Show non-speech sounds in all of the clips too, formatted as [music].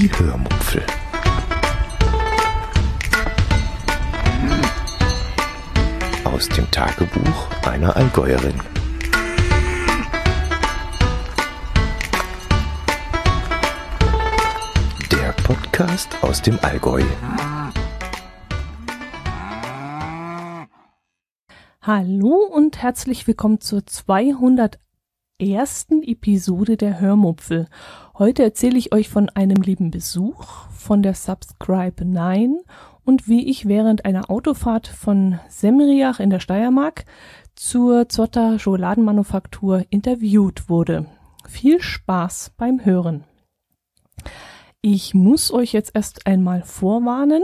Die Hörmupfel. Aus dem Tagebuch einer Allgäuerin. Der Podcast aus dem Allgäu. Hallo und herzlich willkommen zur 201. Episode der Hörmupfel. Heute erzähle ich euch von einem lieben Besuch, von der Subscribe 9 und wie ich während einer Autofahrt von Semriach in der Steiermark zur Zotter Schokoladenmanufaktur interviewt wurde. Viel Spaß beim Hören. Ich muss euch jetzt erst einmal vorwarnen,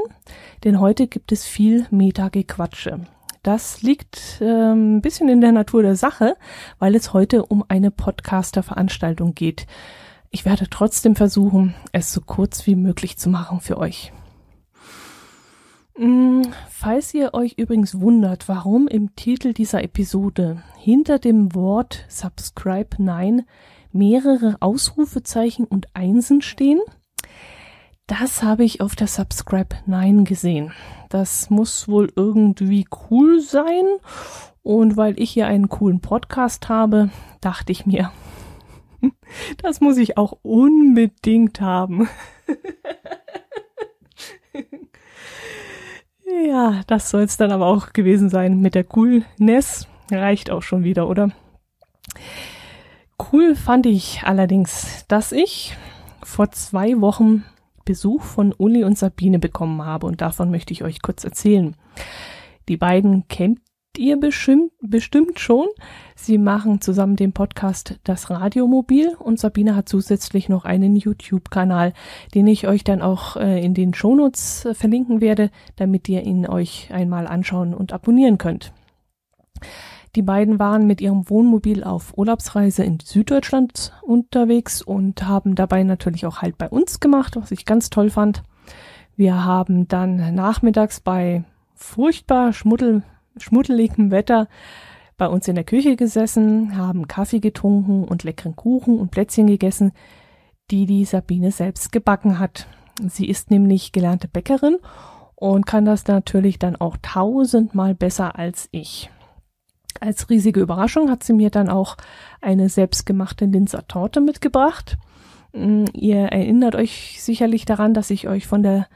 denn heute gibt es viel Metagequatsche. Das liegt äh, ein bisschen in der Natur der Sache, weil es heute um eine Podcaster-Veranstaltung geht. Ich werde trotzdem versuchen, es so kurz wie möglich zu machen für euch. Hm, falls ihr euch übrigens wundert, warum im Titel dieser Episode hinter dem Wort Subscribe 9 mehrere Ausrufezeichen und Einsen stehen, das habe ich auf der Subscribe 9 gesehen. Das muss wohl irgendwie cool sein. Und weil ich hier einen coolen Podcast habe, dachte ich mir, [laughs] das muss ich auch unbedingt haben. [laughs] ja, das soll es dann aber auch gewesen sein mit der Coolness. Reicht auch schon wieder, oder? Cool fand ich allerdings, dass ich vor zwei Wochen Besuch von Uli und Sabine bekommen habe und davon möchte ich euch kurz erzählen. Die beiden kennt ihr bestimmt, bestimmt schon. Sie machen zusammen den Podcast Das Radiomobil und Sabine hat zusätzlich noch einen YouTube-Kanal, den ich euch dann auch äh, in den Shownotes äh, verlinken werde, damit ihr ihn euch einmal anschauen und abonnieren könnt. Die beiden waren mit ihrem Wohnmobil auf Urlaubsreise in Süddeutschland unterwegs und haben dabei natürlich auch Halt bei uns gemacht, was ich ganz toll fand. Wir haben dann nachmittags bei furchtbar schmuddel, schmuddeligem Wetter bei uns in der Küche gesessen, haben Kaffee getrunken und leckeren Kuchen und Plätzchen gegessen, die die Sabine selbst gebacken hat. Sie ist nämlich gelernte Bäckerin und kann das natürlich dann auch tausendmal besser als ich. Als riesige Überraschung hat sie mir dann auch eine selbstgemachte Linzer Torte mitgebracht. Mm, ihr erinnert euch sicherlich daran, dass ich euch von der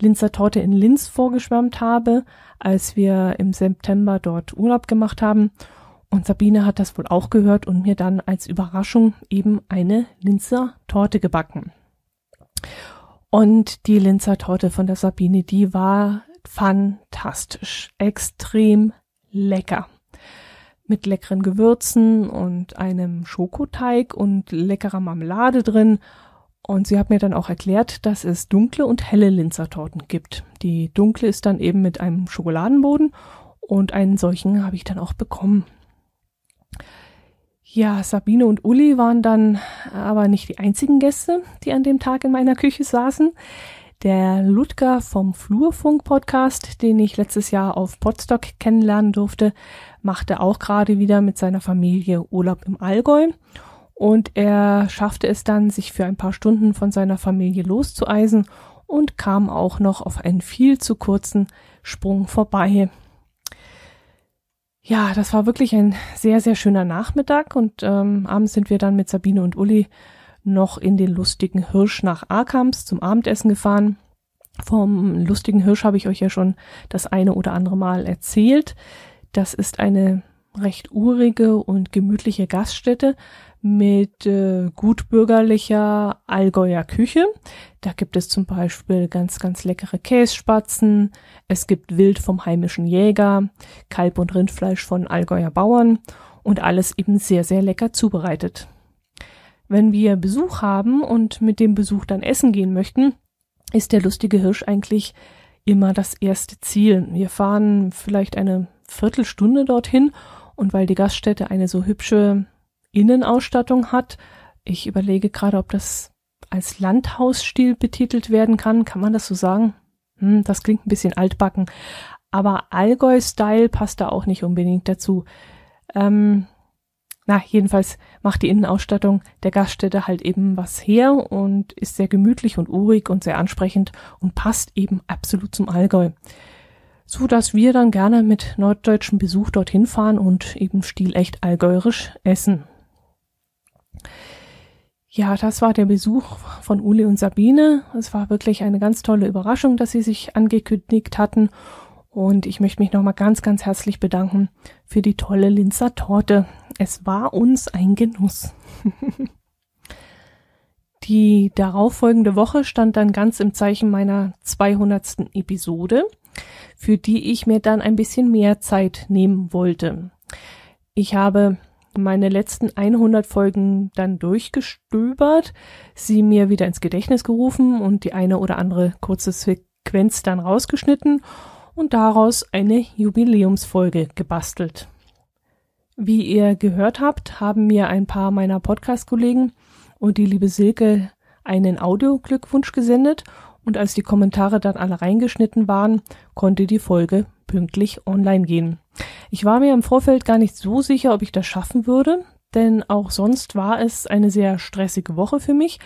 Linzer Torte in Linz vorgeschwärmt habe, als wir im September dort Urlaub gemacht haben. Und Sabine hat das wohl auch gehört und mir dann als Überraschung eben eine Linzer Torte gebacken. Und die Linzer Torte von der Sabine, die war fantastisch, extrem lecker mit leckeren Gewürzen und einem Schokoteig und leckerer Marmelade drin. Und sie hat mir dann auch erklärt, dass es dunkle und helle Linzertorten gibt. Die dunkle ist dann eben mit einem Schokoladenboden und einen solchen habe ich dann auch bekommen. Ja, Sabine und Uli waren dann aber nicht die einzigen Gäste, die an dem Tag in meiner Küche saßen. Der Ludger vom Flurfunk-Podcast, den ich letztes Jahr auf Podstock kennenlernen durfte, machte auch gerade wieder mit seiner Familie Urlaub im Allgäu. Und er schaffte es dann, sich für ein paar Stunden von seiner Familie loszueisen und kam auch noch auf einen viel zu kurzen Sprung vorbei. Ja, das war wirklich ein sehr, sehr schöner Nachmittag und ähm, abends sind wir dann mit Sabine und Uli noch in den lustigen Hirsch nach Arkams zum Abendessen gefahren. Vom lustigen Hirsch habe ich euch ja schon das eine oder andere Mal erzählt. Das ist eine recht urige und gemütliche Gaststätte mit äh, gutbürgerlicher Allgäuer Küche. Da gibt es zum Beispiel ganz, ganz leckere Kässpatzen. Es gibt Wild vom heimischen Jäger, Kalb- und Rindfleisch von Allgäuer Bauern und alles eben sehr, sehr lecker zubereitet. Wenn wir Besuch haben und mit dem Besuch dann essen gehen möchten, ist der lustige Hirsch eigentlich immer das erste Ziel. Wir fahren vielleicht eine Viertelstunde dorthin und weil die Gaststätte eine so hübsche Innenausstattung hat, ich überlege gerade, ob das als Landhausstil betitelt werden kann. Kann man das so sagen? Hm, das klingt ein bisschen altbacken. Aber Allgäu-Style passt da auch nicht unbedingt dazu. Ähm, na, jedenfalls macht die Innenausstattung der Gaststätte halt eben was her und ist sehr gemütlich und urig und sehr ansprechend und passt eben absolut zum Allgäu. So dass wir dann gerne mit norddeutschem Besuch dorthin fahren und eben stilecht allgäuerisch essen. Ja, das war der Besuch von Uli und Sabine. Es war wirklich eine ganz tolle Überraschung, dass sie sich angekündigt hatten. Und ich möchte mich nochmal ganz, ganz herzlich bedanken für die tolle Linzer Torte. Es war uns ein Genuss. [laughs] die darauffolgende Woche stand dann ganz im Zeichen meiner 200. Episode, für die ich mir dann ein bisschen mehr Zeit nehmen wollte. Ich habe meine letzten 100 Folgen dann durchgestöbert, sie mir wieder ins Gedächtnis gerufen und die eine oder andere kurze Sequenz dann rausgeschnitten und daraus eine Jubiläumsfolge gebastelt. Wie ihr gehört habt, haben mir ein paar meiner Podcast-Kollegen und die liebe Silke einen Audioglückwunsch gesendet und als die Kommentare dann alle reingeschnitten waren, konnte die Folge pünktlich online gehen. Ich war mir im Vorfeld gar nicht so sicher, ob ich das schaffen würde, denn auch sonst war es eine sehr stressige Woche für mich.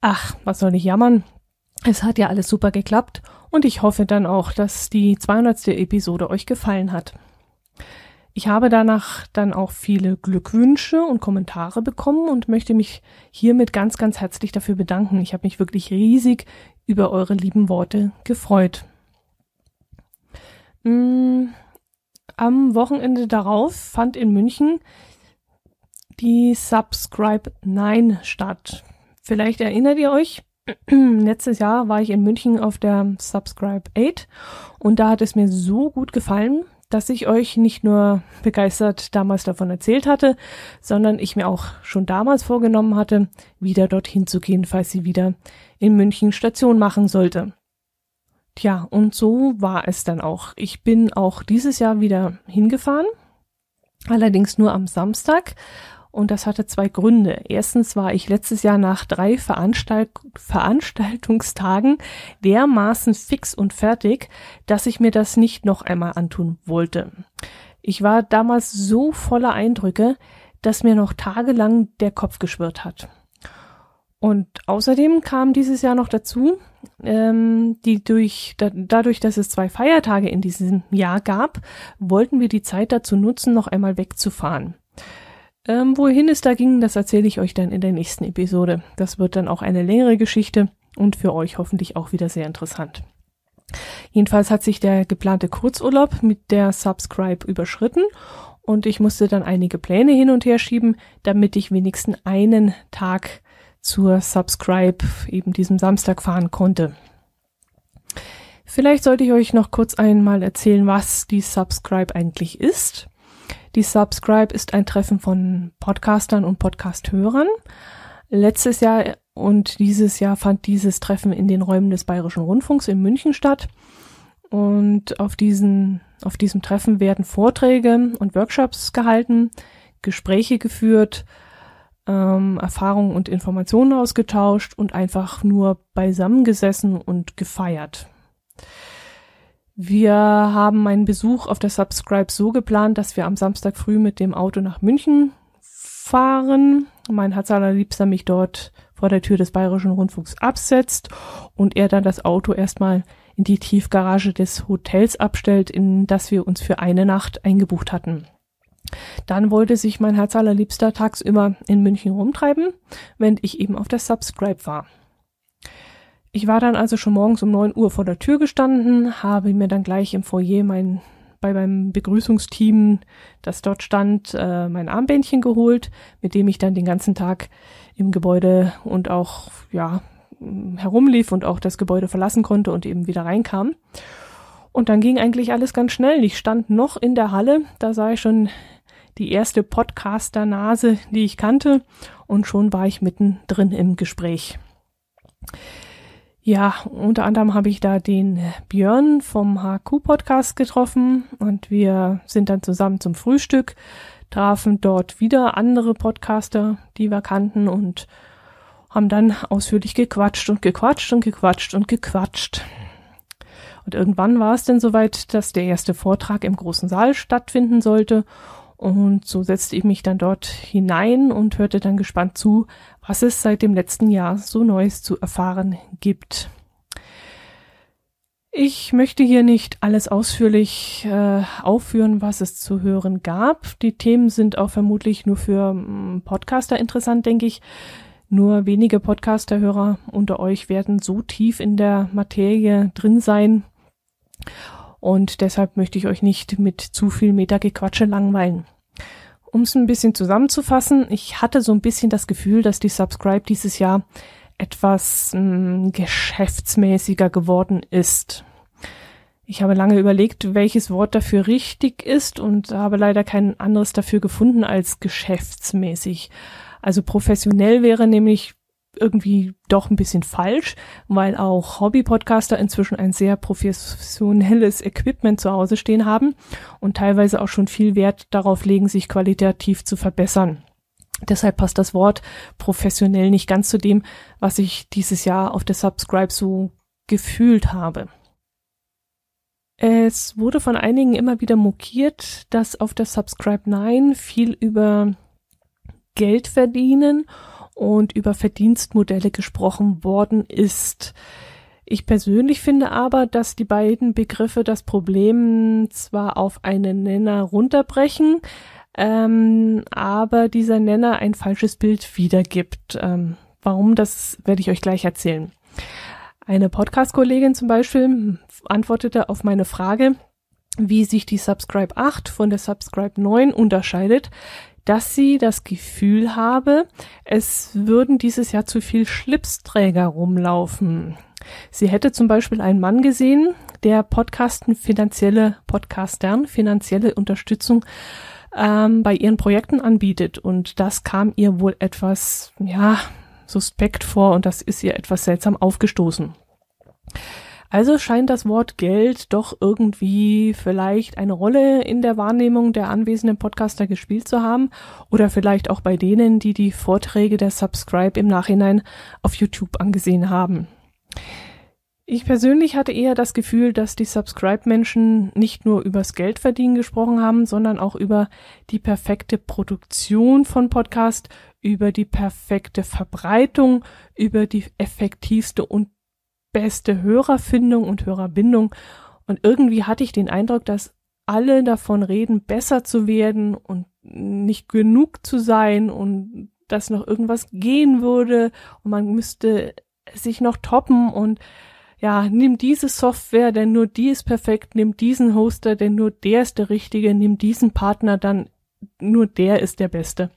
Ach, was soll ich jammern? Es hat ja alles super geklappt und ich hoffe dann auch, dass die 200. Episode euch gefallen hat. Ich habe danach dann auch viele Glückwünsche und Kommentare bekommen und möchte mich hiermit ganz, ganz herzlich dafür bedanken. Ich habe mich wirklich riesig über eure lieben Worte gefreut. Mm, am Wochenende darauf fand in München die Subscribe 9 statt. Vielleicht erinnert ihr euch, [clears throat] letztes Jahr war ich in München auf der Subscribe 8 und da hat es mir so gut gefallen, dass ich euch nicht nur begeistert damals davon erzählt hatte, sondern ich mir auch schon damals vorgenommen hatte, wieder dorthin zu gehen, falls sie wieder in München Station machen sollte. Tja, und so war es dann auch. Ich bin auch dieses Jahr wieder hingefahren, allerdings nur am Samstag. Und das hatte zwei Gründe. Erstens war ich letztes Jahr nach drei Veranstalt Veranstaltungstagen dermaßen fix und fertig, dass ich mir das nicht noch einmal antun wollte. Ich war damals so voller Eindrücke, dass mir noch tagelang der Kopf geschwirrt hat. Und außerdem kam dieses Jahr noch dazu, ähm, die durch, da, dadurch, dass es zwei Feiertage in diesem Jahr gab, wollten wir die Zeit dazu nutzen, noch einmal wegzufahren. Ähm, wohin es da ging, das erzähle ich euch dann in der nächsten Episode. Das wird dann auch eine längere Geschichte und für euch hoffentlich auch wieder sehr interessant. Jedenfalls hat sich der geplante Kurzurlaub mit der Subscribe überschritten und ich musste dann einige Pläne hin und her schieben, damit ich wenigstens einen Tag zur Subscribe eben diesem Samstag fahren konnte. Vielleicht sollte ich euch noch kurz einmal erzählen, was die Subscribe eigentlich ist. Die Subscribe ist ein Treffen von Podcastern und Podcasthörern. Letztes Jahr und dieses Jahr fand dieses Treffen in den Räumen des Bayerischen Rundfunks in München statt. Und auf diesen, auf diesem Treffen werden Vorträge und Workshops gehalten, Gespräche geführt, ähm, Erfahrungen und Informationen ausgetauscht und einfach nur beisammengesessen und gefeiert. Wir haben einen Besuch auf der Subscribe so geplant, dass wir am Samstag früh mit dem Auto nach München fahren. Mein Herz allerliebster mich dort vor der Tür des Bayerischen Rundfunks absetzt und er dann das Auto erstmal in die Tiefgarage des Hotels abstellt, in das wir uns für eine Nacht eingebucht hatten. Dann wollte sich mein Herz allerliebster tagsüber in München rumtreiben, während ich eben auf der Subscribe war. Ich war dann also schon morgens um neun Uhr vor der Tür gestanden, habe mir dann gleich im Foyer mein bei meinem Begrüßungsteam, das dort stand, äh, mein Armbändchen geholt, mit dem ich dann den ganzen Tag im Gebäude und auch ja herumlief und auch das Gebäude verlassen konnte und eben wieder reinkam. Und dann ging eigentlich alles ganz schnell. Ich stand noch in der Halle, da sah ich schon die erste Podcaster-Nase, die ich kannte, und schon war ich mittendrin im Gespräch. Ja, unter anderem habe ich da den Björn vom HQ-Podcast getroffen und wir sind dann zusammen zum Frühstück, trafen dort wieder andere Podcaster, die wir kannten und haben dann ausführlich gequatscht und gequatscht und gequatscht und gequatscht. Und irgendwann war es denn soweit, dass der erste Vortrag im großen Saal stattfinden sollte. Und so setzte ich mich dann dort hinein und hörte dann gespannt zu, was es seit dem letzten Jahr so Neues zu erfahren gibt. Ich möchte hier nicht alles ausführlich äh, aufführen, was es zu hören gab. Die Themen sind auch vermutlich nur für ähm, Podcaster interessant, denke ich. Nur wenige Podcaster-Hörer unter euch werden so tief in der Materie drin sein. Und deshalb möchte ich euch nicht mit zu viel Metagequatsche langweilen. Um es ein bisschen zusammenzufassen, ich hatte so ein bisschen das Gefühl, dass die Subscribe dieses Jahr etwas mh, hm, geschäftsmäßiger geworden ist. Ich habe lange überlegt, welches Wort dafür richtig ist und habe leider kein anderes dafür gefunden als geschäftsmäßig. Also professionell wäre nämlich irgendwie doch ein bisschen falsch, weil auch Hobby-Podcaster inzwischen ein sehr professionelles Equipment zu Hause stehen haben und teilweise auch schon viel Wert darauf legen, sich qualitativ zu verbessern. Deshalb passt das Wort professionell nicht ganz zu dem, was ich dieses Jahr auf der Subscribe so gefühlt habe. Es wurde von einigen immer wieder mokiert, dass auf der Subscribe 9 viel über Geld verdienen und über Verdienstmodelle gesprochen worden ist. Ich persönlich finde aber, dass die beiden Begriffe das Problem zwar auf einen Nenner runterbrechen, ähm, aber dieser Nenner ein falsches Bild wiedergibt. Ähm, warum, das werde ich euch gleich erzählen. Eine Podcast-Kollegin zum Beispiel antwortete auf meine Frage, wie sich die Subscribe 8 von der Subscribe 9 unterscheidet, dass sie das Gefühl habe, es würden dieses Jahr zu viel Schlipsträger rumlaufen. Sie hätte zum Beispiel einen Mann gesehen, der Podcasten finanzielle Podcastern finanzielle Unterstützung ähm, bei ihren Projekten anbietet und das kam ihr wohl etwas ja suspekt vor und das ist ihr etwas seltsam aufgestoßen. Also scheint das Wort Geld doch irgendwie vielleicht eine Rolle in der Wahrnehmung der anwesenden Podcaster gespielt zu haben oder vielleicht auch bei denen, die die Vorträge der Subscribe im Nachhinein auf YouTube angesehen haben. Ich persönlich hatte eher das Gefühl, dass die Subscribe-Menschen nicht nur übers Geldverdienen gesprochen haben, sondern auch über die perfekte Produktion von Podcast, über die perfekte Verbreitung, über die effektivste und beste Hörerfindung und Hörerbindung. Und irgendwie hatte ich den Eindruck, dass alle davon reden, besser zu werden und nicht genug zu sein und dass noch irgendwas gehen würde und man müsste sich noch toppen und ja, nimm diese Software, denn nur die ist perfekt, nimm diesen Hoster, denn nur der ist der richtige, nimm diesen Partner, dann nur der ist der beste.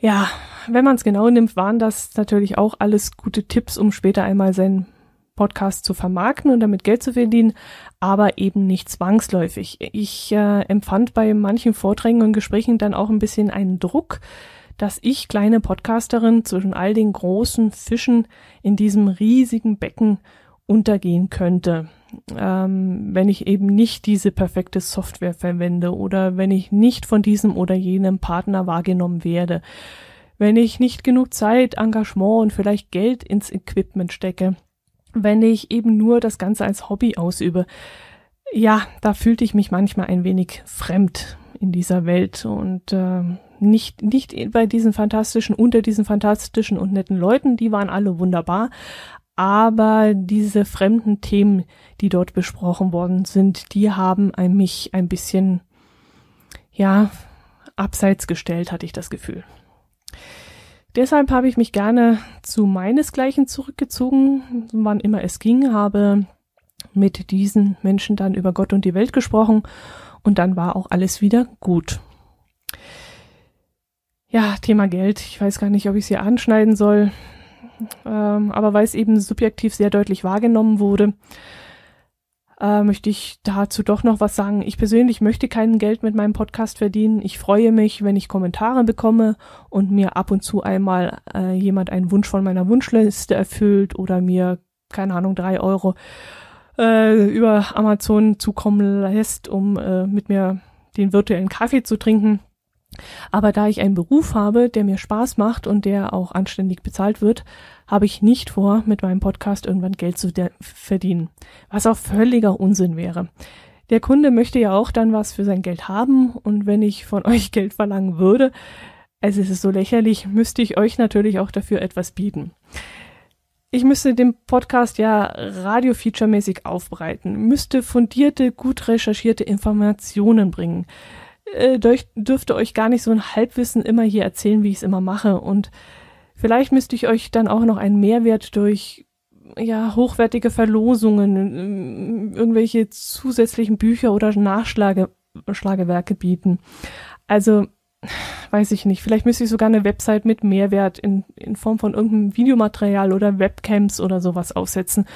Ja, wenn man es genau nimmt, waren das natürlich auch alles gute Tipps, um später einmal seinen Podcast zu vermarkten und damit Geld zu verdienen, aber eben nicht zwangsläufig. Ich äh, empfand bei manchen Vorträgen und Gesprächen dann auch ein bisschen einen Druck, dass ich kleine Podcasterin zwischen all den großen Fischen in diesem riesigen Becken untergehen könnte, ähm, wenn ich eben nicht diese perfekte Software verwende oder wenn ich nicht von diesem oder jenem Partner wahrgenommen werde, wenn ich nicht genug Zeit, Engagement und vielleicht Geld ins Equipment stecke, wenn ich eben nur das Ganze als Hobby ausübe. Ja, da fühlte ich mich manchmal ein wenig fremd in dieser Welt und äh, nicht, nicht bei diesen fantastischen, unter diesen fantastischen und netten Leuten, die waren alle wunderbar, aber diese fremden Themen, die dort besprochen worden sind, die haben mich ein bisschen, ja, abseits gestellt, hatte ich das Gefühl. Deshalb habe ich mich gerne zu meinesgleichen zurückgezogen, wann immer es ging, habe mit diesen Menschen dann über Gott und die Welt gesprochen und dann war auch alles wieder gut. Ja, Thema Geld. Ich weiß gar nicht, ob ich es hier anschneiden soll ähm, aber weil es eben subjektiv sehr deutlich wahrgenommen wurde, äh, möchte ich dazu doch noch was sagen. Ich persönlich möchte kein Geld mit meinem Podcast verdienen. Ich freue mich, wenn ich Kommentare bekomme und mir ab und zu einmal äh, jemand einen Wunsch von meiner Wunschliste erfüllt oder mir, keine Ahnung, drei Euro äh, über Amazon zukommen lässt, um äh, mit mir den virtuellen Kaffee zu trinken. Aber da ich einen Beruf habe, der mir Spaß macht und der auch anständig bezahlt wird, habe ich nicht vor, mit meinem Podcast irgendwann Geld zu verdienen. Was auch völliger Unsinn wäre. Der Kunde möchte ja auch dann was für sein Geld haben und wenn ich von [laughs] euch Geld verlangen würde, also es ist so lächerlich, müsste ich euch natürlich auch dafür etwas bieten. Ich müsste den Podcast ja radio-feature-mäßig aufbereiten, müsste fundierte, gut recherchierte Informationen bringen, äh, dürfte euch gar nicht so ein Halbwissen immer hier erzählen, wie ich es immer mache und vielleicht müsste ich euch dann auch noch einen Mehrwert durch ja, hochwertige Verlosungen, irgendwelche zusätzlichen Bücher oder Nachschlage, Schlagewerke bieten. Also, weiß ich nicht, vielleicht müsste ich sogar eine Website mit Mehrwert in, in Form von irgendeinem Videomaterial oder Webcams oder sowas aufsetzen.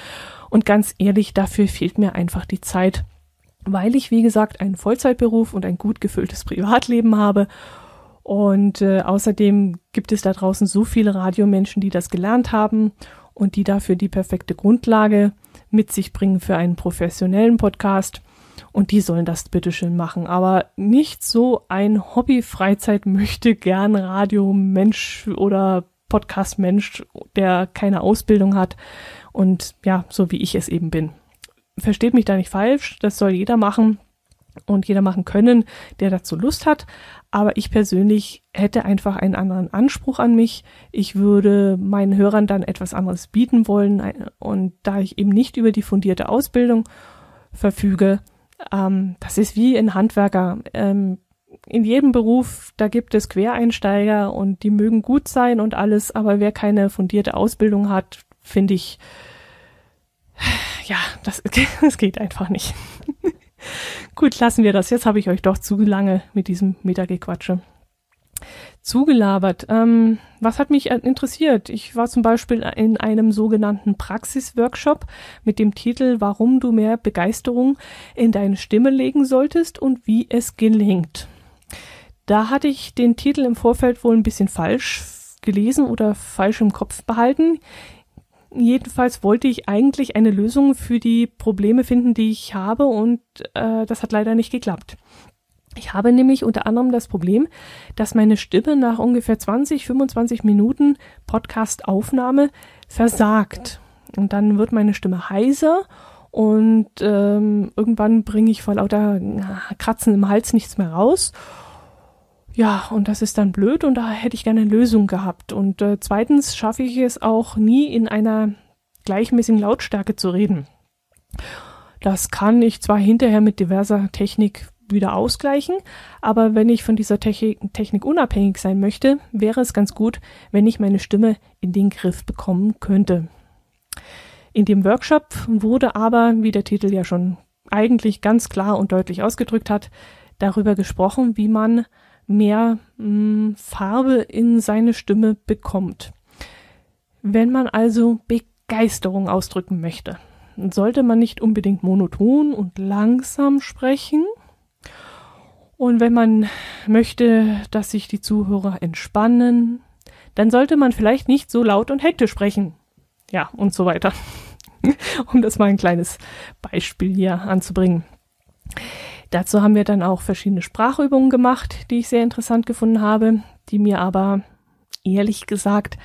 Und ganz ehrlich, dafür fehlt mir einfach die Zeit, weil ich, wie gesagt, einen Vollzeitberuf und ein gut gefülltes Privatleben habe. Und äh, außerdem gibt es da draußen so viele Radiomenschen, die das gelernt haben und die dafür die perfekte Grundlage mit sich bringen für einen professionellen Podcast. Und die sollen das bitteschön machen. Aber nicht so ein Hobby-Freizeit möchte gern Radio-Mensch oder Podcast-Mensch, der keine Ausbildung hat. Und ja, so wie ich es eben bin. Versteht mich da nicht falsch. Das soll jeder machen und jeder machen können, der dazu Lust hat. Aber ich persönlich hätte einfach einen anderen Anspruch an mich. Ich würde meinen Hörern dann etwas anderes bieten wollen. Und da ich eben nicht über die fundierte Ausbildung verfüge, ähm, das ist wie ein Handwerker. Ähm, in jedem Beruf, da gibt es Quereinsteiger und die mögen gut sein und alles, aber wer keine fundierte Ausbildung hat, finde ich, ja, das, [laughs] das geht einfach nicht. [laughs] Gut, lassen wir das. Jetzt habe ich euch doch zu lange mit diesem Metagequatsche zugelabert. Ähm, was hat mich interessiert? Ich war zum Beispiel in einem sogenannten Praxisworkshop mit dem Titel Warum du mehr Begeisterung in deine Stimme legen solltest und wie es gelingt. Da hatte ich den Titel im Vorfeld wohl ein bisschen falsch gelesen oder falsch im Kopf behalten. Jedenfalls wollte ich eigentlich eine Lösung für die Probleme finden, die ich habe und äh, das hat leider nicht geklappt. Ich habe nämlich unter anderem das Problem, dass meine Stimme nach ungefähr 20, 25 Minuten Podcast-Aufnahme versagt. Und dann wird meine Stimme heiser und ähm, irgendwann bringe ich vor lauter Kratzen im Hals nichts mehr raus. Ja, und das ist dann blöd und da hätte ich gerne eine Lösung gehabt. Und äh, zweitens schaffe ich es auch nie in einer gleichmäßigen Lautstärke zu reden. Das kann ich zwar hinterher mit diverser Technik wieder ausgleichen, aber wenn ich von dieser Technik, Technik unabhängig sein möchte, wäre es ganz gut, wenn ich meine Stimme in den Griff bekommen könnte. In dem Workshop wurde aber, wie der Titel ja schon eigentlich ganz klar und deutlich ausgedrückt hat, darüber gesprochen, wie man mehr mh, hm, Farbe in seine Stimme bekommt. Wenn man also Begeisterung ausdrücken möchte, sollte man nicht unbedingt monoton und langsam sprechen. Und wenn man möchte, dass sich die Zuhörer entspannen, dann sollte man vielleicht nicht so laut und hektisch sprechen. Ja, und so weiter. [laughs] um das mal ein kleines Beispiel hier anzubringen. Dazu haben wir dann auch verschiedene Sprachübungen gemacht, die ich sehr interessant gefunden habe, die mir aber ehrlich gesagt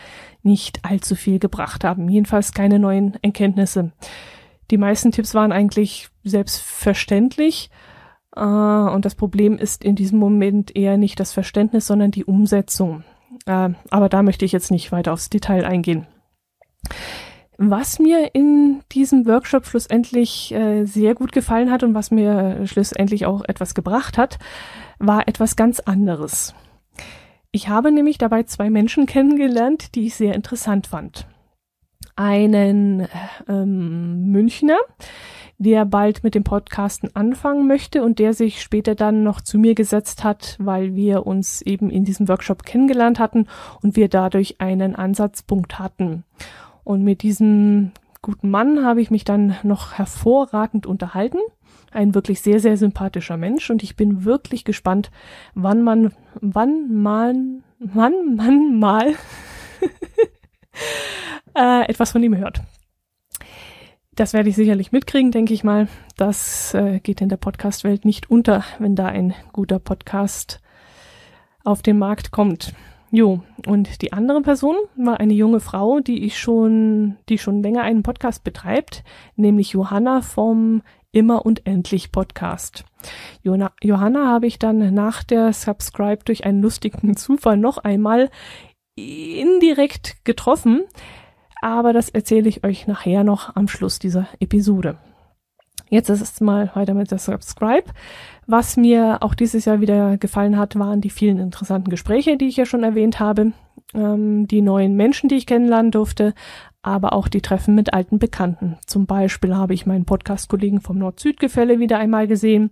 nicht allzu viel gebracht haben. Jedenfalls keine neuen Erkenntnisse. Die meisten Tipps waren eigentlich selbstverständlich. Äh, und das Problem ist in diesem Moment eher nicht das Verständnis, sondern die Umsetzung. Äh, aber da möchte ich jetzt nicht weiter aufs Detail eingehen. Was mir in diesem Workshop schlussendlich äh, sehr gut gefallen hat und was mir schlussendlich auch etwas gebracht hat, war etwas ganz anderes. Ich habe nämlich dabei zwei Menschen kennengelernt, die ich sehr interessant fand. Einen ähm, Münchner, der bald mit dem Podcasten anfangen möchte und der sich später dann noch zu mir gesetzt hat, weil wir uns eben in diesem Workshop kennengelernt hatten und wir dadurch einen Ansatzpunkt hatten. Und mit diesem guten Mann habe ich mich dann noch hervorragend unterhalten. Ein wirklich sehr, sehr sympathischer Mensch und ich bin wirklich gespannt, wann man, wann man, wann man mal [laughs] äh, etwas von ihm hört. Das werde ich sicherlich mitkriegen, denke ich mal. Das äh, geht in der Podcast-Welt nicht unter, wenn da ein guter Podcast auf den Markt kommt. Jo, und die andere Person war eine junge Frau, die ich schon, die schon länger einen Podcast betreibt, nämlich Johanna vom Immer und Endlich Podcast. Johanna habe ich dann nach der Subscribe durch einen lustigen [laughs] Zufall noch einmal indirekt getroffen, aber das erzähle ich euch nachher noch am Schluss dieser Episode. Jetzt ist es mal weiter mit der Subscribe. Was mir auch dieses Jahr wieder gefallen hat, waren die vielen interessanten Gespräche, die ich ja schon erwähnt habe, ähm, die neuen Menschen, die ich kennenlernen durfte, aber auch die Treffen mit alten Bekannten. Zum Beispiel habe ich meinen Podcast-Kollegen vom Nord-Süd-Gefälle wieder einmal gesehen,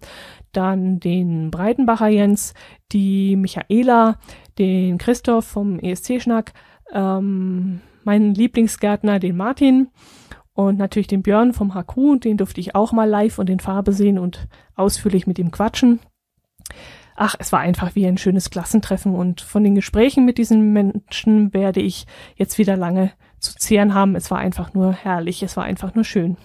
dann den Breitenbacher Jens, die Michaela, den Christoph vom ESC-Schnack, ähm, meinen Lieblingsgärtner, den Martin und natürlich den Björn vom HQ, den durfte ich auch mal live und in Farbe sehen und ausführlich mit ihm quatschen. Ach, es war einfach wie ein schönes Klassentreffen und von den Gesprächen mit diesen Menschen werde ich jetzt wieder lange zu zehren haben. Es war einfach nur herrlich, es war einfach nur schön.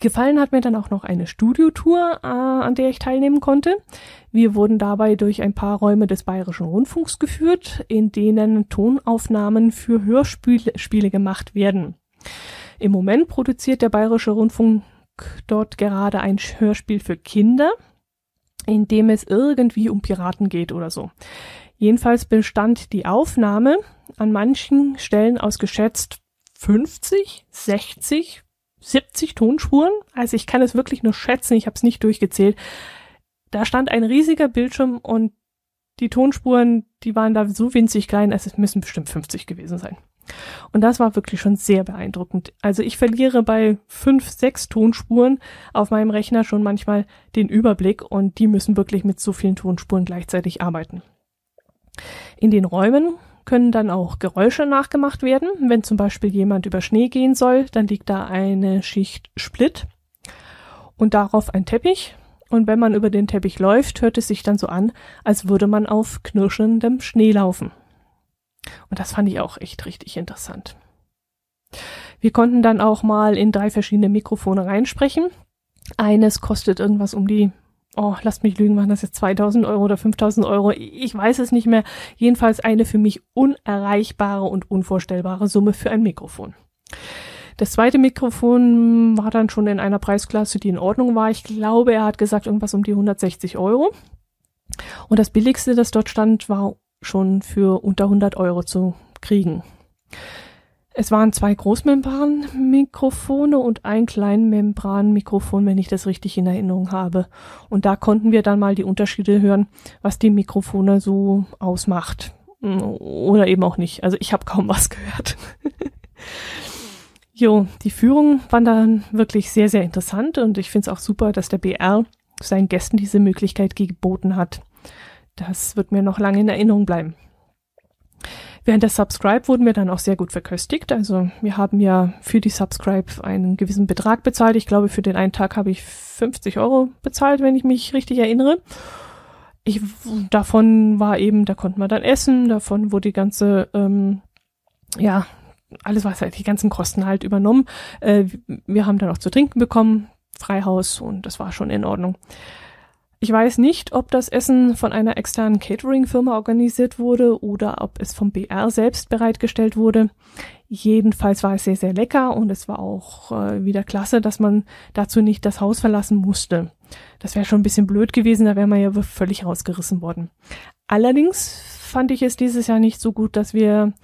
Gefallen hat mir dann auch noch eine Studiotour, äh, an der ich teilnehmen konnte. Wir wurden dabei durch ein paar Räume des Bayerischen Rundfunks geführt, in denen Tonaufnahmen für Hörspiele gemacht werden. Im Moment produziert der Bayerische Rundfunk dort gerade ein Hörspiel für Kinder, in dem es irgendwie um Piraten geht oder so. Jedenfalls bestand die Aufnahme an manchen Stellen aus geschätzt 50, 60, 70 Tonspuren. Also ich kann es wirklich nur schätzen, ich habe es nicht durchgezählt. Da stand ein riesiger Bildschirm und die Tonspuren, die waren da so winzig klein, also es müssen bestimmt 50 gewesen sein. Und das war wirklich schon sehr beeindruckend. Also ich verliere bei fünf, sechs Tonspuren auf meinem Rechner schon manchmal den Überblick und die müssen wirklich mit so vielen Tonspuren gleichzeitig arbeiten. In den Räumen können dann auch Geräusche nachgemacht werden. Wenn zum Beispiel jemand über Schnee gehen soll, dann liegt da eine Schicht Split und darauf ein Teppich. Und wenn man über den Teppich läuft, hört es sich dann so an, als würde man auf knirschendem Schnee laufen. Und das fand ich auch echt richtig interessant. Wir konnten dann auch mal in drei verschiedene Mikrofone reinsprechen. Eines kostet irgendwas um die oh, lasst mich lügen, waren das jetzt 2000 Euro oder 5000 Euro? Ich weiß es nicht mehr. Jedenfalls eine für mich unerreichbare und unvorstellbare Summe für ein Mikrofon. Das zweite Mikrofon war dann schon in einer Preisklasse, die in Ordnung war. Ich glaube, er hat gesagt irgendwas um die 160 Euro. Und das billigste, das dort stand, war schon für unter 100 Euro zu kriegen. Es waren zwei Großmembranmikrofone und ein Kleinmembranmikrofon, wenn ich das richtig in Erinnerung habe. Und da konnten wir dann mal die Unterschiede hören, was die Mikrofone so ausmacht. Oder eben auch nicht. Also ich habe kaum was gehört. [laughs] jo, die Führung war dann wirklich sehr, sehr interessant und ich finde es auch super, dass der BR seinen Gästen diese Möglichkeit geboten hat. Das wird mir noch lange in Erinnerung bleiben. Während der Subscribe wurden wir dann auch sehr gut verköstigt. Also wir haben ja für die Subscribe einen gewissen Betrag bezahlt. Ich glaube, für den einen Tag habe ich 50 Euro bezahlt, wenn ich mich richtig erinnere. Ich, davon war eben, da konnten wir dann essen, davon wurde die ganze, ähm, ja, alles was halt, die ganzen Kosten halt übernommen. Äh, wir haben dann auch zu trinken bekommen, Freihaus und das war schon in Ordnung. Ich weiß nicht, ob das Essen von einer externen Catering-Firma organisiert wurde oder ob es vom BR selbst bereitgestellt wurde. Jedenfalls war es sehr, sehr lecker und es war auch äh, wieder klasse, dass man dazu nicht das Haus verlassen musste. Das wäre schon ein bisschen blöd gewesen, da wäre man ja völlig rausgerissen worden. Allerdings fand ich es dieses Jahr nicht so gut, dass wir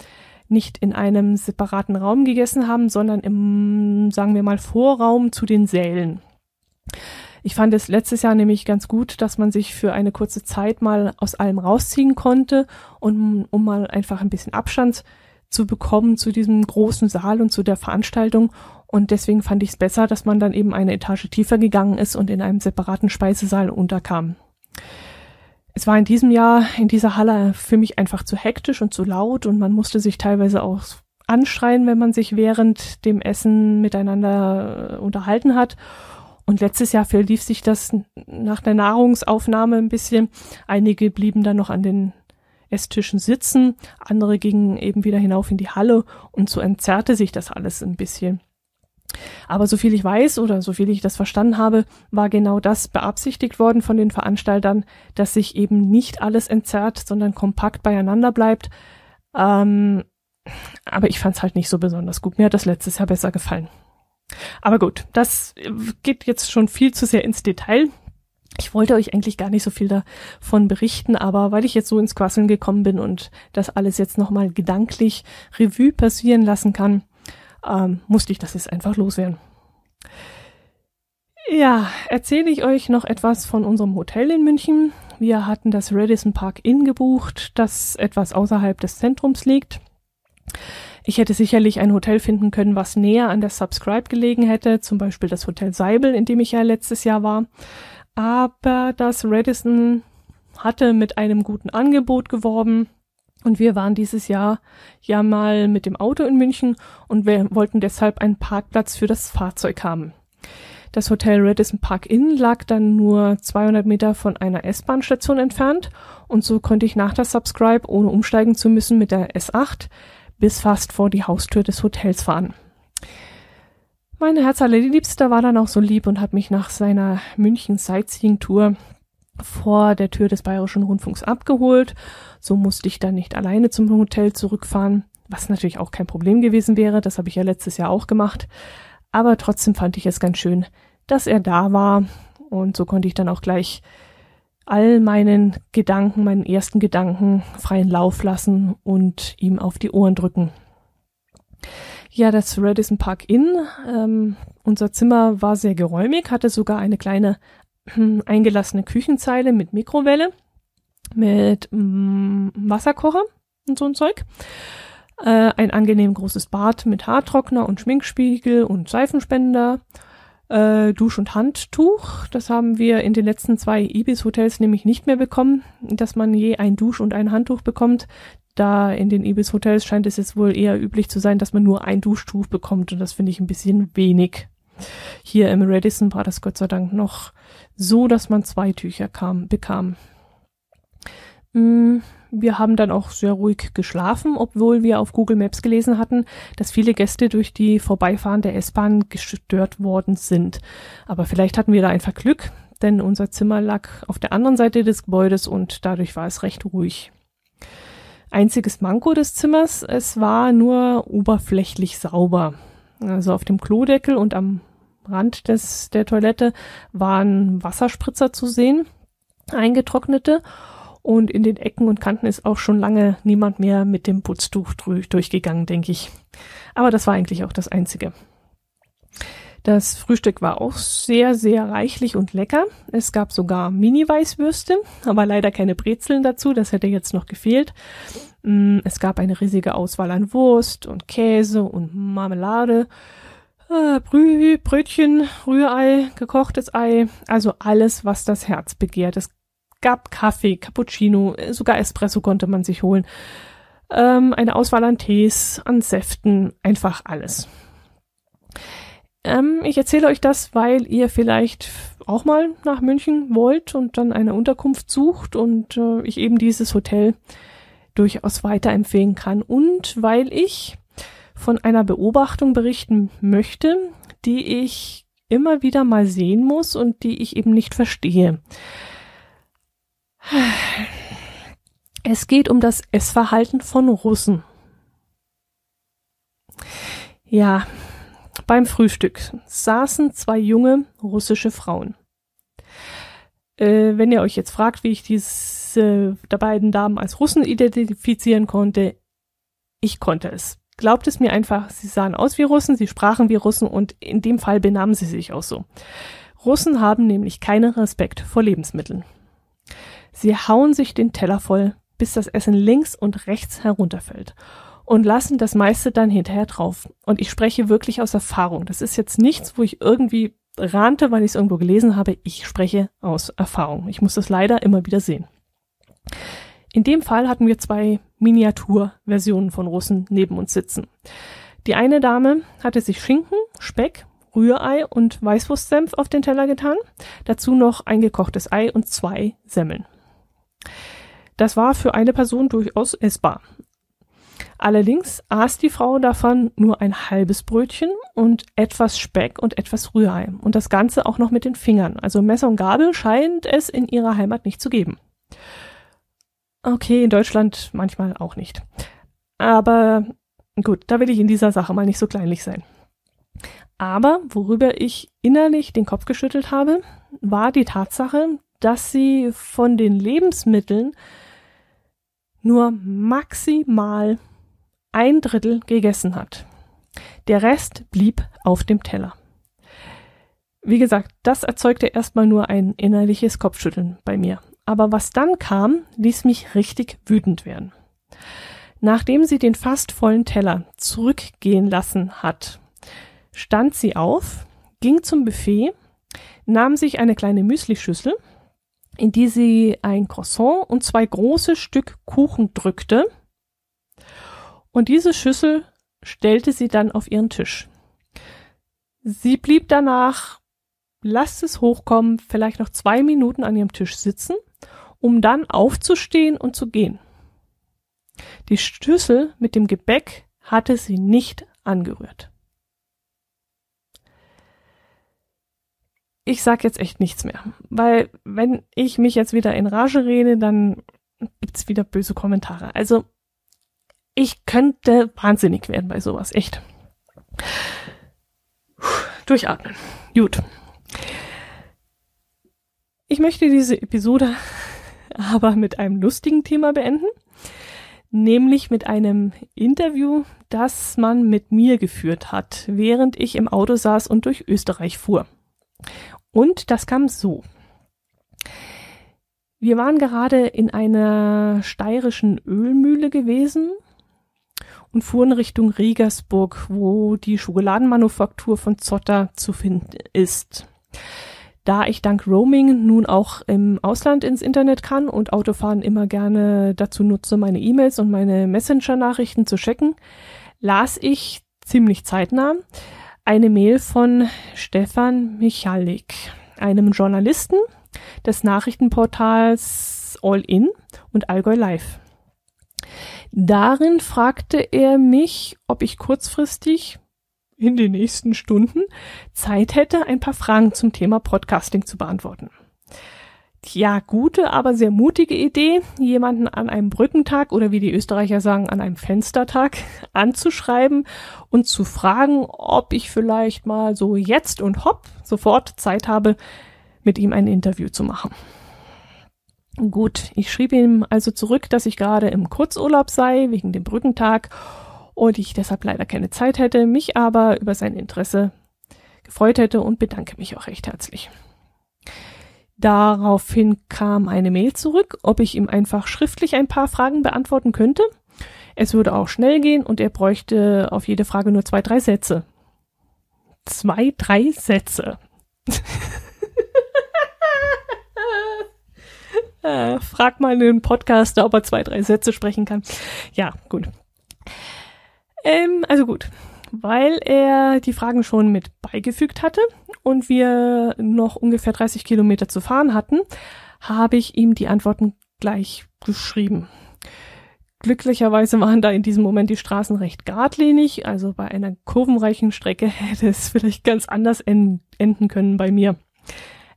nicht in einem separaten Raum gegessen haben, sondern im, sagen wir mal, Vorraum zu den Sälen. Ich fand es letztes Jahr nämlich ganz gut, dass man sich für eine kurze Zeit mal aus allem rausziehen konnte und um mal einfach ein bisschen Abstand zu bekommen zu diesem großen Saal und zu der Veranstaltung. Und deswegen fand ich es besser, dass man dann eben eine Etage tiefer gegangen ist und in einem separaten Speisesaal unterkam. Es war in diesem Jahr in dieser Halle für mich einfach zu hektisch und zu laut und man musste sich teilweise auch anschreien, wenn man sich während dem Essen miteinander äh, unterhalten hat. Und letztes Jahr verlief sich das nach der Nahrungsaufnahme ein bisschen. Einige blieben dann noch an den Esstischen sitzen, andere gingen eben wieder hinauf in die Halle und so entzerrte sich das alles ein bisschen. Aber soviel ich weiß oder soviel ich das verstanden habe, war genau das beabsichtigt worden von den Veranstaltern, dass sich eben nicht alles entzerrt, sondern kompakt beieinander bleibt. Ähm, aber ich fand es halt nicht so besonders gut. Mir hat das letztes Jahr besser gefallen. Aber gut, das geht jetzt schon viel zu sehr ins Detail. Ich wollte euch eigentlich gar nicht so viel davon berichten, aber weil ich jetzt so ins Quasseln gekommen bin und das alles jetzt nochmal gedanklich Revue passieren lassen kann, ähm, musste ich das jetzt einfach loswerden. Ja, erzähle ich euch noch etwas von unserem Hotel in München. Wir hatten das Radisson Park Inn gebucht, das etwas außerhalb des Zentrums liegt. Ich hätte sicherlich ein Hotel finden können, was näher an der Subscribe gelegen hätte, zum Beispiel das Hotel Seibel, in dem ich ja letztes Jahr war. Aber das Radisson hatte mit einem guten Angebot geworben und wir waren dieses Jahr ja mal mit dem Auto in München und wir wollten deshalb einen Parkplatz für das Fahrzeug haben. Das Hotel Radisson Park Inn lag dann nur 200 Meter von einer S-Bahn-Station entfernt und so konnte ich nach der Subscribe, ohne umsteigen zu müssen, mit der S8 bis fast vor die Haustür des Hotels fahren. Meine Herzallerliebste war dann auch so lieb und hat mich nach seiner München Sightseeing Tour vor der Tür des Bayerischen Rundfunks abgeholt. So musste ich dann nicht alleine zum Hotel zurückfahren, was natürlich auch kein Problem gewesen wäre. Das habe ich ja letztes Jahr auch gemacht. Aber trotzdem fand ich es ganz schön, dass er da war. Und so konnte ich dann auch gleich all meinen Gedanken, meinen ersten Gedanken freien Lauf lassen und ihm auf die Ohren drücken. Ja, das Radisson Park Inn. Ähm, unser Zimmer war sehr geräumig, hatte sogar eine kleine [clears throat] eingelassene Küchenzeile mit Mikrowelle, mit mm, Wasserkocher und so ein Zeug. Äh, ein angenehm großes Bad mit Haartrockner und Schminkspiegel und Seifenspender. Äh, Dusch- und Handtuch. Das haben wir in den letzten zwei Ibis-Hotels nämlich nicht mehr bekommen, dass man je ein Dusch- und ein Handtuch bekommt. Da in den Ibis-Hotels scheint es jetzt wohl eher üblich zu sein, dass man nur ein Duschtuch bekommt und das finde ich ein bisschen wenig. Hier im Radisson war das Gott sei Dank noch so, dass man zwei Tücher kam, bekam. Mm, wir haben dann auch sehr ruhig geschlafen, obwohl wir auf Google Maps gelesen hatten, dass viele Gäste durch die vorbeifahrende S-Bahn gestört worden sind. Aber vielleicht hatten wir da einfach Glück, denn unser Zimmer lag auf der anderen Seite des Gebäudes und dadurch war es recht ruhig. Einziges Manko des Zimmers, es war nur oberflächlich sauber. Also auf dem Klodeckel und am Rand des, der Toilette waren Wasserspritzer zu sehen, eingetrocknete. Und in den Ecken und Kanten ist auch schon lange niemand mehr mit dem Putztuch durchgegangen, denke ich. Aber das war eigentlich auch das Einzige. Das Frühstück war auch sehr, sehr reichlich und lecker. Es gab sogar Mini-Weißwürste, aber leider keine Brezeln dazu, das hätte jetzt noch gefehlt. Mm, es gab eine riesige Auswahl an Wurst und Käse und Marmelade, äh, Brü Brötchen, Rührei, gekochtes Ei, also alles, was das Herz begehrt. Es gab Kaffee, Cappuccino, sogar Espresso konnte man sich holen. Ähm, eine Auswahl an Tees, an Säften, einfach alles. Ähm, ich erzähle euch das, weil ihr vielleicht auch mal nach München wollt und dann eine Unterkunft sucht und äh, ich eben dieses Hotel durchaus weiterempfehlen kann und weil ich von einer Beobachtung berichten möchte, die ich immer wieder mal sehen muss und die ich eben nicht verstehe. Es geht um das Essverhalten von Russen. Ja, beim Frühstück saßen zwei junge russische Frauen. Äh, wenn ihr euch jetzt fragt, wie ich diese der beiden Damen als Russen identifizieren konnte, ich konnte es. Glaubt es mir einfach, sie sahen aus wie Russen, sie sprachen wie Russen und in dem Fall benahmen sie sich auch so. Russen haben nämlich keinen Respekt vor Lebensmitteln. Sie hauen sich den Teller voll, bis das Essen links und rechts herunterfällt und lassen das meiste dann hinterher drauf. Und ich spreche wirklich aus Erfahrung. Das ist jetzt nichts, wo ich irgendwie rante, weil ich es irgendwo gelesen habe. Ich spreche aus Erfahrung. Ich muss das leider immer wieder sehen. In dem Fall hatten wir zwei Miniaturversionen von Russen neben uns sitzen. Die eine Dame hatte sich Schinken, Speck, Rührei und Weißwurstsenf auf den Teller getan, dazu noch ein gekochtes Ei und zwei Semmeln. Das war für eine Person durchaus essbar. Allerdings aß die Frau davon nur ein halbes Brötchen und etwas Speck und etwas Rührei. Und das Ganze auch noch mit den Fingern. Also Messer und Gabel scheint es in ihrer Heimat nicht zu geben. Okay, in Deutschland manchmal auch nicht. Aber gut, da will ich in dieser Sache mal nicht so kleinlich sein. Aber worüber ich innerlich den Kopf geschüttelt habe, war die Tatsache, dass sie von den Lebensmitteln nur maximal ein Drittel gegessen hat. Der Rest blieb auf dem Teller. Wie gesagt, das erzeugte erstmal nur ein innerliches Kopfschütteln bei mir. Aber was dann kam, ließ mich richtig wütend werden. Nachdem sie den fast vollen Teller zurückgehen lassen hat, stand sie auf, ging zum Buffet, nahm sich eine kleine Müslischüssel, in die sie ein Croissant und zwei große Stück Kuchen drückte, und diese Schüssel stellte sie dann auf ihren Tisch. Sie blieb danach, lasst es hochkommen, vielleicht noch zwei Minuten an ihrem Tisch sitzen, um dann aufzustehen und zu gehen. Die Schüssel mit dem Gebäck hatte sie nicht angerührt. Ich sag jetzt echt nichts mehr, weil wenn ich mich jetzt wieder in Rage rede, dann gibt's wieder böse Kommentare. Also ich könnte wahnsinnig werden bei sowas, echt. Durchatmen. Gut. Ich möchte diese Episode [laughs] aber mit einem lustigen Thema beenden, nämlich mit einem Interview, das man mit mir geführt hat, während ich im Auto saß und durch Österreich fuhr. Und das kam so. Wir waren gerade in einer steirischen Ölmühle gewesen und fuhren Richtung Regensburg, wo die Schokoladenmanufaktur von Zotter zu finden ist. Da ich dank Roaming nun auch im Ausland ins Internet kann und Autofahren immer gerne dazu nutze, meine E-Mails und meine Messenger-Nachrichten zu checken, las ich ziemlich zeitnah eine Mail von Stefan Michalik, einem Journalisten des Nachrichtenportals All In und Allgäu Live. Darin fragte er mich, ob ich kurzfristig in den nächsten Stunden Zeit hätte, ein paar Fragen zum Thema Podcasting zu beantworten. Ja, gute, aber sehr mutige Idee, jemanden an einem Brückentag oder wie die Österreicher sagen, an einem Fenstertag [laughs] anzuschreiben und zu fragen, ob ich vielleicht mal so jetzt und hopp sofort Zeit habe, mit ihm ein Interview zu machen. Gut, ich schrieb ihm also zurück, dass ich gerade im Kurzurlaub sei, wegen dem Brückentag, und ich deshalb leider keine Zeit hätte, mich aber über sein Interesse gefreut hätte und bedanke mich auch recht herzlich. Daraufhin kam eine Mail zurück, ob ich ihm einfach schriftlich ein paar Fragen beantworten könnte. Es würde auch schnell gehen und er bräuchte auf jede Frage nur zwei, drei Sätze. Zwei, drei Sätze. Äh, [laughs] frag mal einen Podcaster, ob er zwei, drei Sätze sprechen kann. Ja, gut. Ähm, also gut, weil er die Fragen schon mit beigefügt hatte und wir noch ungefähr 30 Kilometer zu fahren hatten, habe ich ihm die Antworten gleich geschrieben. Glücklicherweise waren da in diesem Moment die Straßen recht geradlinig, also bei einer kurvenreichen Strecke [laughs] hätte es vielleicht ganz anders enden können bei mir.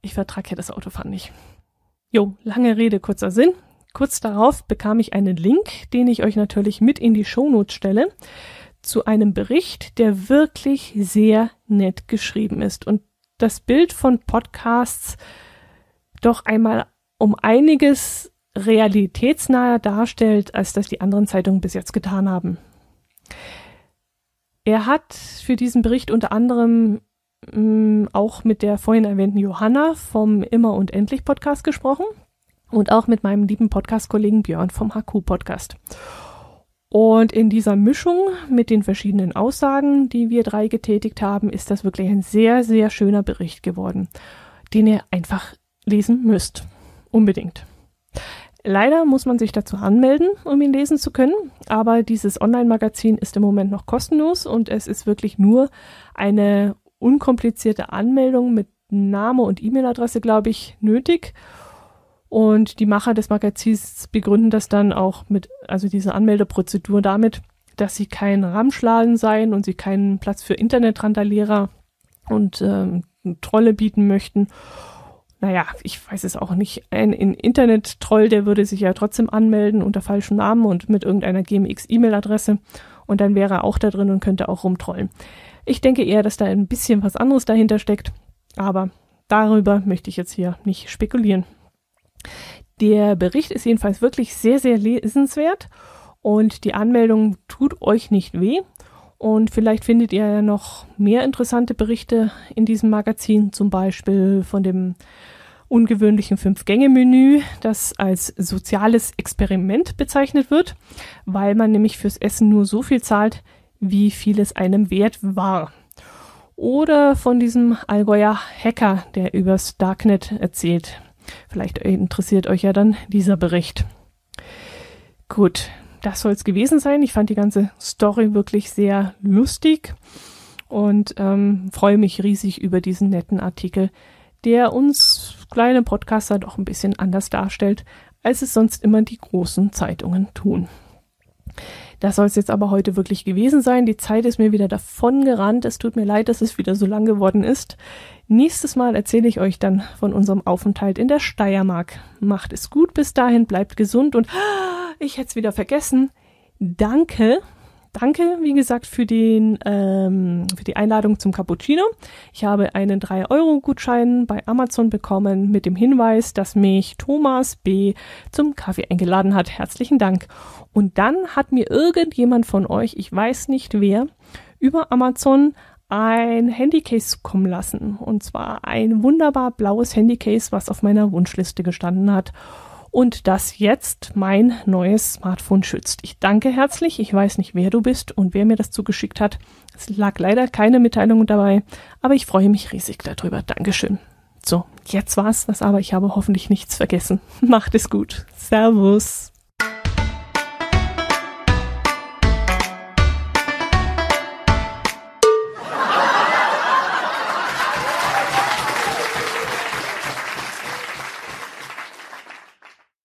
Ich vertrage ja das Autofahren nicht. Jo, lange Rede, kurzer Sinn. Kurz darauf bekam ich einen Link, den ich euch natürlich mit in die Shownotes stelle, zu einem Bericht, der wirklich sehr nett geschrieben ist und das Bild von Podcasts doch einmal um einiges realitätsnaher darstellt, als das die anderen Zeitungen bis jetzt getan haben. Er hat für diesen Bericht unter anderem mh, auch mit der vorhin erwähnten Johanna vom Immer und Endlich Podcast gesprochen und auch mit meinem lieben Podcast-Kollegen Björn vom HQ Podcast. Und in dieser Mischung mit den verschiedenen Aussagen, die wir drei getätigt haben, ist das wirklich ein sehr, sehr schöner Bericht geworden, den ihr einfach lesen müsst. Unbedingt. Leider muss man sich dazu anmelden, um ihn lesen zu können, aber dieses Online-Magazin ist im Moment noch kostenlos und es ist wirklich nur eine unkomplizierte Anmeldung mit Name und E-Mail-Adresse, glaube ich, nötig. Und die Macher des Magazins begründen das dann auch mit, also diese Anmeldeprozedur damit, dass sie kein Ramschladen seien und sie keinen Platz für Internetrandalierer und ähm, Trolle bieten möchten. Naja, ich weiß es auch nicht. Ein, ein Internet-Troll, der würde sich ja trotzdem anmelden unter falschem Namen und mit irgendeiner GMX-E-Mail-Adresse und dann wäre er auch da drin und könnte auch rumtrollen. Ich denke eher, dass da ein bisschen was anderes dahinter steckt, aber darüber möchte ich jetzt hier nicht spekulieren. Der Bericht ist jedenfalls wirklich sehr, sehr lesenswert und die Anmeldung tut euch nicht weh. Und vielleicht findet ihr ja noch mehr interessante Berichte in diesem Magazin, zum Beispiel von dem ungewöhnlichen Fünf-Gänge-Menü, das als soziales Experiment bezeichnet wird, weil man nämlich fürs Essen nur so viel zahlt, wie viel es einem wert war. Oder von diesem Allgäuer Hacker, der übers Darknet erzählt. Vielleicht interessiert euch ja dann dieser Bericht. Gut, das soll es gewesen sein. Ich fand die ganze Story wirklich sehr lustig und ähm, freue mich riesig über diesen netten Artikel, der uns kleine Podcaster doch ein bisschen anders darstellt, als es sonst immer die großen Zeitungen tun. Das soll es jetzt aber heute wirklich gewesen sein. Die Zeit ist mir wieder davon gerannt. Es tut mir leid, dass es wieder so lang geworden ist. Nächstes Mal erzähle ich euch dann von unserem Aufenthalt in der Steiermark. Macht es gut bis dahin, bleibt gesund und [gasps] ich hätte es wieder vergessen. Danke Danke, wie gesagt, für den ähm, für die Einladung zum Cappuccino. Ich habe einen 3-Euro-Gutschein bei Amazon bekommen mit dem Hinweis, dass mich Thomas B. zum Kaffee eingeladen hat. Herzlichen Dank. Und dann hat mir irgendjemand von euch, ich weiß nicht wer, über Amazon ein Handycase kommen lassen. Und zwar ein wunderbar blaues Handycase, was auf meiner Wunschliste gestanden hat und das jetzt mein neues Smartphone schützt. Ich danke herzlich. Ich weiß nicht, wer du bist und wer mir das zugeschickt hat. Es lag leider keine Mitteilung dabei, aber ich freue mich riesig darüber. Dankeschön. So, jetzt war's das aber. Ich habe hoffentlich nichts vergessen. [laughs] Macht es gut. Servus.